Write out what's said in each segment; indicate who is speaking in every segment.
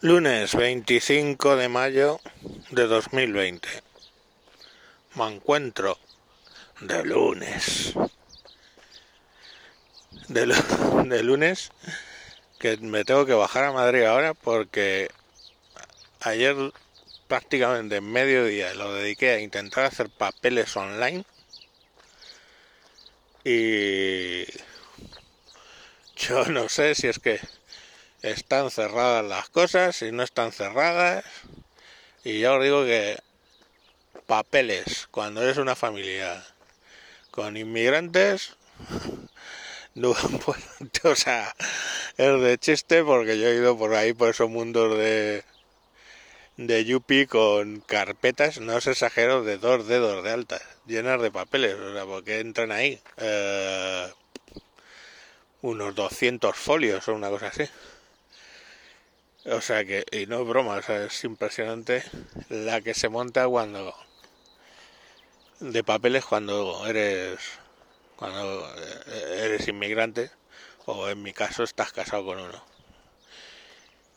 Speaker 1: Lunes 25 de mayo de 2020. Me encuentro de lunes. De, lunes que me tengo que bajar a Madrid ahora porque ayer prácticamente en mediodía lo dediqué a intentar hacer papeles online y yo no sé si es que están cerradas las cosas y no están cerradas. Y ya os digo que papeles, cuando eres una familia con inmigrantes, no, o sea, es de chiste porque yo he ido por ahí, por esos mundos de, de Yupi con carpetas, no os exagero, de dos dedos de alta, llenas de papeles, o sea, porque entran ahí eh, unos 200 folios o una cosa así. O sea que, y no es broma, o sea, es impresionante la que se monta cuando de papeles cuando eres cuando eres inmigrante o en mi caso estás casado con uno.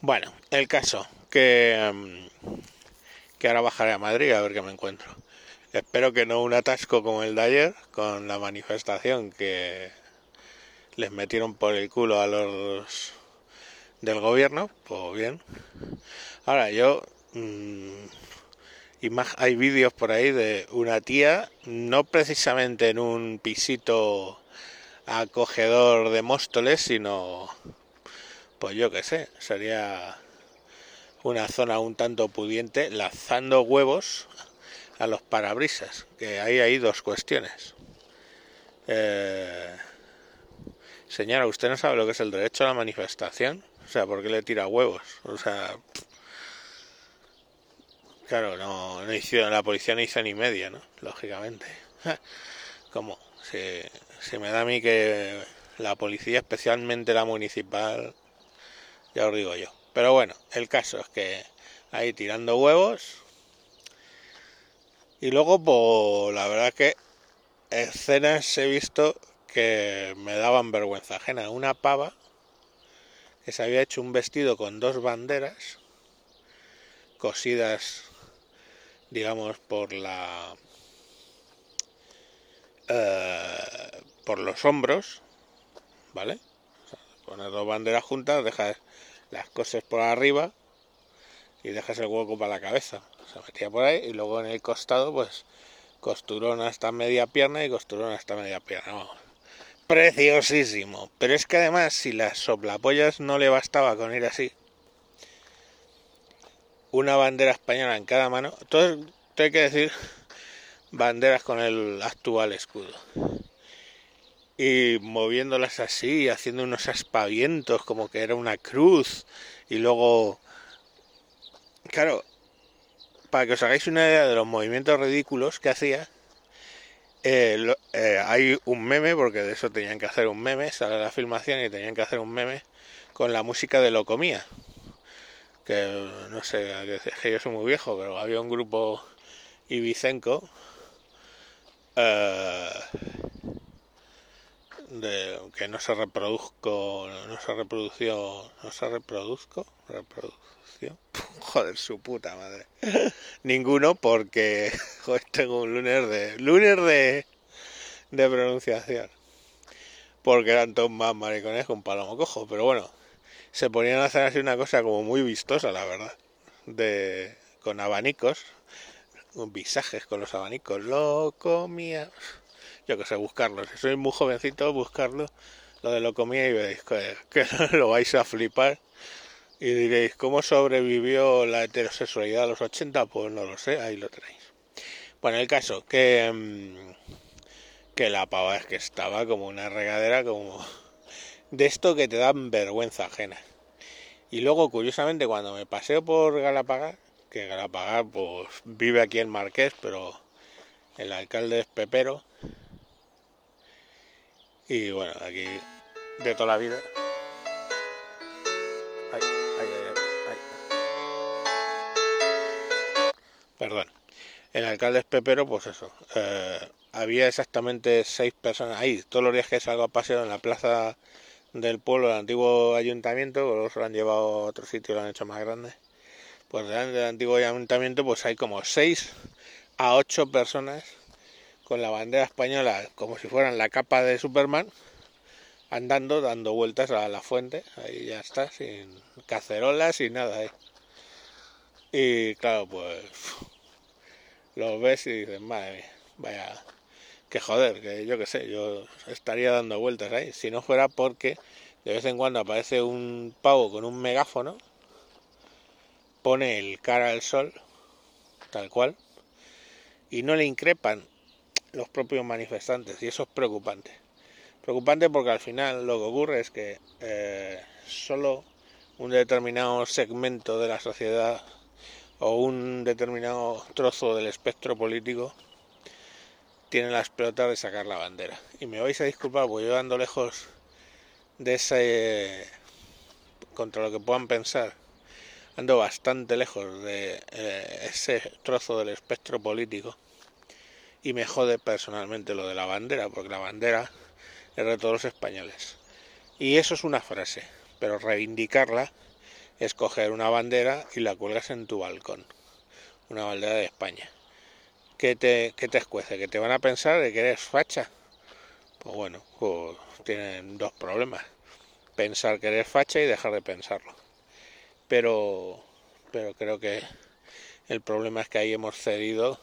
Speaker 1: Bueno, el caso que mm, que ahora bajaré a Madrid a ver qué me encuentro. Espero que no un atasco como el de ayer con la manifestación que les metieron por el culo a los del gobierno, pues bien. Ahora yo, mmm, hay vídeos por ahí de una tía, no precisamente en un pisito acogedor de Móstoles, sino, pues yo qué sé, sería una zona un tanto pudiente, lanzando huevos a los parabrisas, que ahí hay dos cuestiones. Eh, señora, ¿usted no sabe lo que es el derecho a la manifestación? O sea, ¿por qué le tira huevos? O sea, claro, no, hizo, la policía no hizo ni media, ¿no? Lógicamente. Como, se, se me da a mí que la policía, especialmente la municipal, ya os digo yo. Pero bueno, el caso es que ahí tirando huevos. Y luego, pues la verdad que escenas he visto que me daban vergüenza ajena. Una pava se había hecho un vestido con dos banderas cosidas, digamos, por la eh, por los hombros, ¿vale? O poner dos banderas juntas, dejas las cosas por arriba y dejas el hueco para la cabeza. Se metía por ahí y luego en el costado, pues costurón hasta media pierna y costurón hasta media pierna preciosísimo. Pero es que además, si las soplapollas no le bastaba con ir así, una bandera española en cada mano, todo, hay que decir banderas con el actual escudo. Y moviéndolas así, haciendo unos aspavientos como que era una cruz. Y luego, claro, para que os hagáis una idea de los movimientos ridículos que hacía, eh, eh, hay un meme, porque de eso tenían que hacer un meme, sale la filmación y tenían que hacer un meme con la música de Locomía. Que no sé, que yo soy muy viejo, pero había un grupo ibicenco eh, de, que no se reproduzco, no se reprodució, no se reproduzco, reproducción, joder su puta madre, ninguno porque tengo un lunes de, lunes de, de pronunciación, porque eran todos más maricones con palomo cojo, pero bueno, se ponían a hacer así una cosa como muy vistosa, la verdad, de, con abanicos, con visajes con los abanicos, lo comía yo que sé, buscarlo. Si sois muy jovencito, buscarlo, lo de lo comía y veréis que, lo vais a flipar. Y diréis, ¿cómo sobrevivió la heterosexualidad a los 80? Pues no lo sé, ahí lo tenéis. Bueno, el caso, que, mm, que la pava es que estaba como una regadera, como de esto que te dan vergüenza ajena. Y luego, curiosamente, cuando me paseo por Galapagar, que Galapagar pues vive aquí en Marqués, pero el alcalde es Pepero, y bueno, aquí de toda la vida. Ay, ay, ay, Perdón. El alcalde es Pepero, pues eso. Eh, había exactamente seis personas ahí. Todos los días que salgo a paseo en la plaza del pueblo, del antiguo ayuntamiento, luego se lo han llevado a otro sitio, lo han hecho más grande. Pues delante del antiguo ayuntamiento, pues hay como seis a ocho personas con la bandera española como si fueran la capa de Superman, andando, dando vueltas a la fuente, ahí ya está, sin cacerolas, sin nada. ¿eh? Y claro, pues lo ves y dices, madre mía, vaya, que joder, que yo qué sé, yo estaría dando vueltas ahí, si no fuera porque de vez en cuando aparece un pavo con un megáfono, pone el cara al sol, tal cual, y no le increpan los propios manifestantes, y eso es preocupante. Preocupante porque al final lo que ocurre es que eh, solo un determinado segmento de la sociedad o un determinado trozo del espectro político tiene las pelotas de sacar la bandera. Y me vais a disculpar porque yo ando lejos de ese contra lo que puedan pensar ando bastante lejos de eh, ese trozo del espectro político y me jode personalmente lo de la bandera porque la bandera es de todos los españoles y eso es una frase pero reivindicarla es coger una bandera y la cuelgas en tu balcón una bandera de España ¿qué te, te escuece? ¿que te van a pensar de que eres facha? pues bueno, pues tienen dos problemas pensar que eres facha y dejar de pensarlo pero, pero creo que el problema es que ahí hemos cedido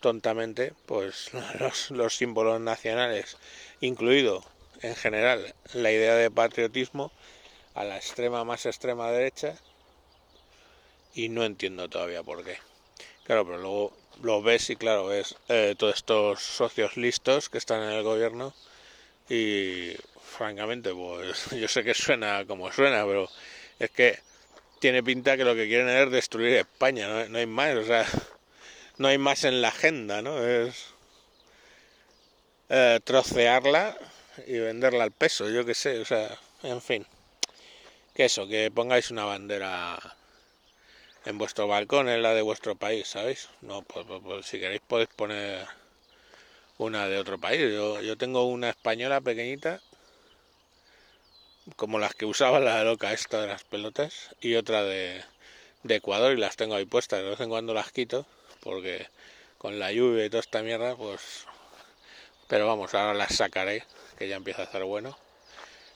Speaker 1: tontamente pues los, los símbolos nacionales, incluido en general la idea de patriotismo a la extrema más extrema derecha y no entiendo todavía por qué. Claro, pero luego lo ves y claro, ves eh, todos estos socios listos que están en el gobierno y francamente pues yo sé que suena como suena, pero es que tiene pinta que lo que quieren es destruir España, no, hay más, o sea, no hay más en la agenda, ¿no? Es eh, trocearla y venderla al peso, yo qué sé, o sea, en fin. Que eso, que pongáis una bandera en vuestro balcón, en la de vuestro país, ¿sabéis? No, pues, pues, pues si queréis podéis poner una de otro país. Yo, yo tengo una española pequeñita como las que usaba la loca esta de las pelotas y otra de, de Ecuador y las tengo ahí puestas. De vez en cuando las quito porque con la lluvia y toda esta mierda, pues... Pero vamos, ahora las sacaré, que ya empieza a hacer bueno.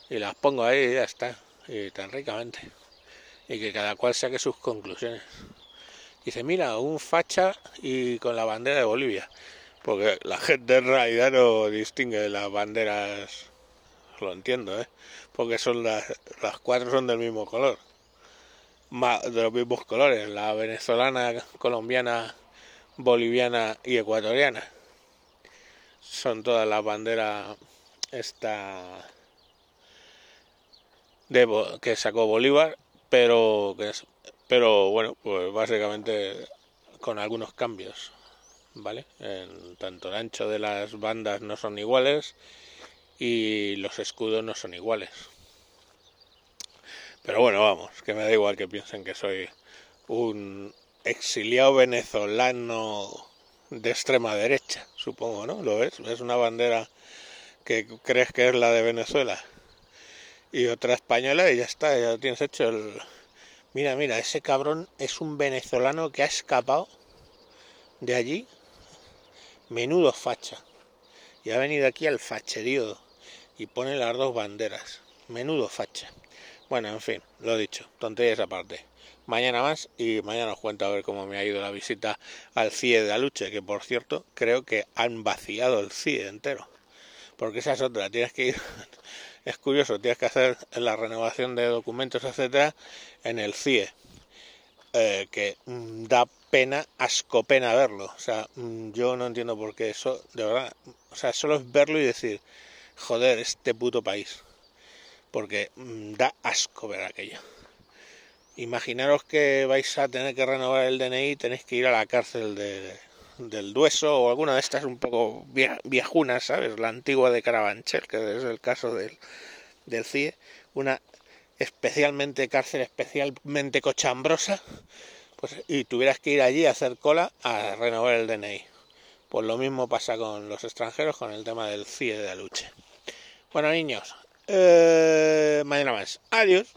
Speaker 1: Y las pongo ahí y ya está. Y tan ricamente. Y que cada cual saque sus conclusiones. Dice, mira, un facha y con la bandera de Bolivia. Porque la gente en realidad no distingue las banderas lo entiendo, ¿eh? Porque son las, las cuatro son del mismo color, de los mismos colores, la venezolana, colombiana, boliviana y ecuatoriana. Son todas las banderas esta de, que sacó Bolívar, pero que pero bueno, pues básicamente con algunos cambios, ¿vale? En, tanto el ancho de las bandas no son iguales y los escudos no son iguales. Pero bueno, vamos, que me da igual que piensen que soy un exiliado venezolano de extrema derecha, supongo, ¿no? ¿Lo ves? Es una bandera que crees que es la de Venezuela y otra española y ya está, ya tienes hecho el... Mira, mira, ese cabrón es un venezolano que ha escapado de allí, menudo facha, y ha venido aquí al facherío y pone las dos banderas. Menudo facha. Bueno, en fin, lo dicho, tonterías aparte. Mañana más y mañana os cuento a ver cómo me ha ido la visita al CIE de Aluche, que por cierto creo que han vaciado el CIE entero. Porque esa es otra, tienes que ir, es curioso, tienes que hacer la renovación de documentos, etcétera, en el CIE. Eh, que mm, da pena, asco pena verlo. O sea, mm, yo no entiendo por qué eso, de verdad, o sea, solo es verlo y decir, joder este puto país. Porque mm, da asco ver aquello. Imaginaros que vais a tener que renovar el DNI y tenéis que ir a la cárcel de, del Dueso o alguna de estas un poco viejunas, ¿sabes? La antigua de Carabanchel, que es el caso del, del CIE. Una especialmente cárcel especialmente cochambrosa. Pues, y tuvieras que ir allí a hacer cola a renovar el DNI. Pues lo mismo pasa con los extranjeros con el tema del CIE de Aluche. Bueno, niños, Eh, mañana más. Adiós.